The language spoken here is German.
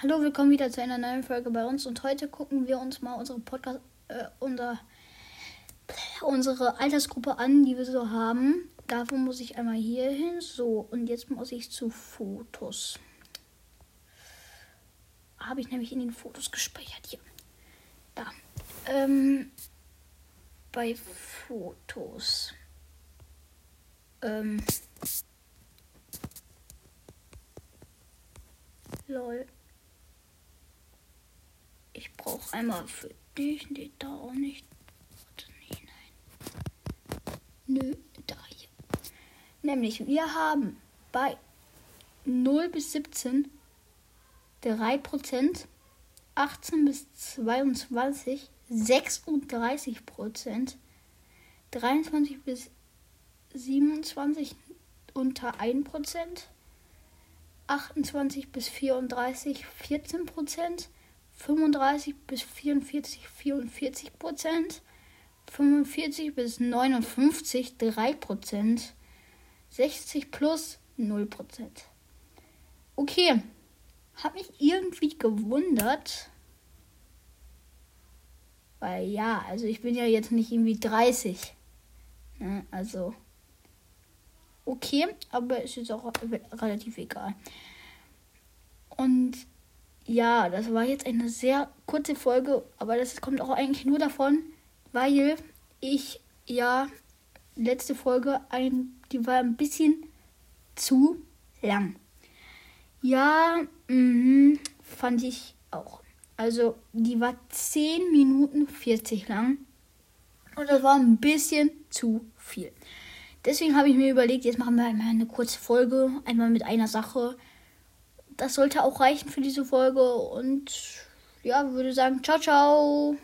Hallo, willkommen wieder zu einer neuen Folge bei uns und heute gucken wir uns mal unsere Podcast, äh, unser, unsere Altersgruppe an, die wir so haben. Dafür muss ich einmal hier hin. So, und jetzt muss ich zu Fotos. Habe ich nämlich in den Fotos gespeichert. Hier. Da. Ähm, bei Fotos. Ähm. Lol. Ich brauche einmal für dich. Nee, da auch nicht. Nee, nein. Nö, da hier. Nämlich, wir haben bei 0 bis 17 3%, 18 bis 22 36%, 23 bis 27 unter 1%, 28 bis 34 14%, 35 bis 44 44 Prozent, 45 bis 59 3 Prozent, 60 plus 0 Prozent. Okay, habe mich irgendwie gewundert, weil ja, also ich bin ja jetzt nicht irgendwie 30, ne? also okay, aber es ist auch relativ egal. Ja, das war jetzt eine sehr kurze Folge, aber das kommt auch eigentlich nur davon, weil ich ja letzte Folge ein, die war ein bisschen zu lang. Ja, mh, fand ich auch. Also, die war 10 Minuten 40 lang. Und das war ein bisschen zu viel. Deswegen habe ich mir überlegt, jetzt machen wir einmal eine kurze Folge, einmal mit einer Sache das sollte auch reichen für diese Folge. Und ja, würde sagen, ciao, ciao.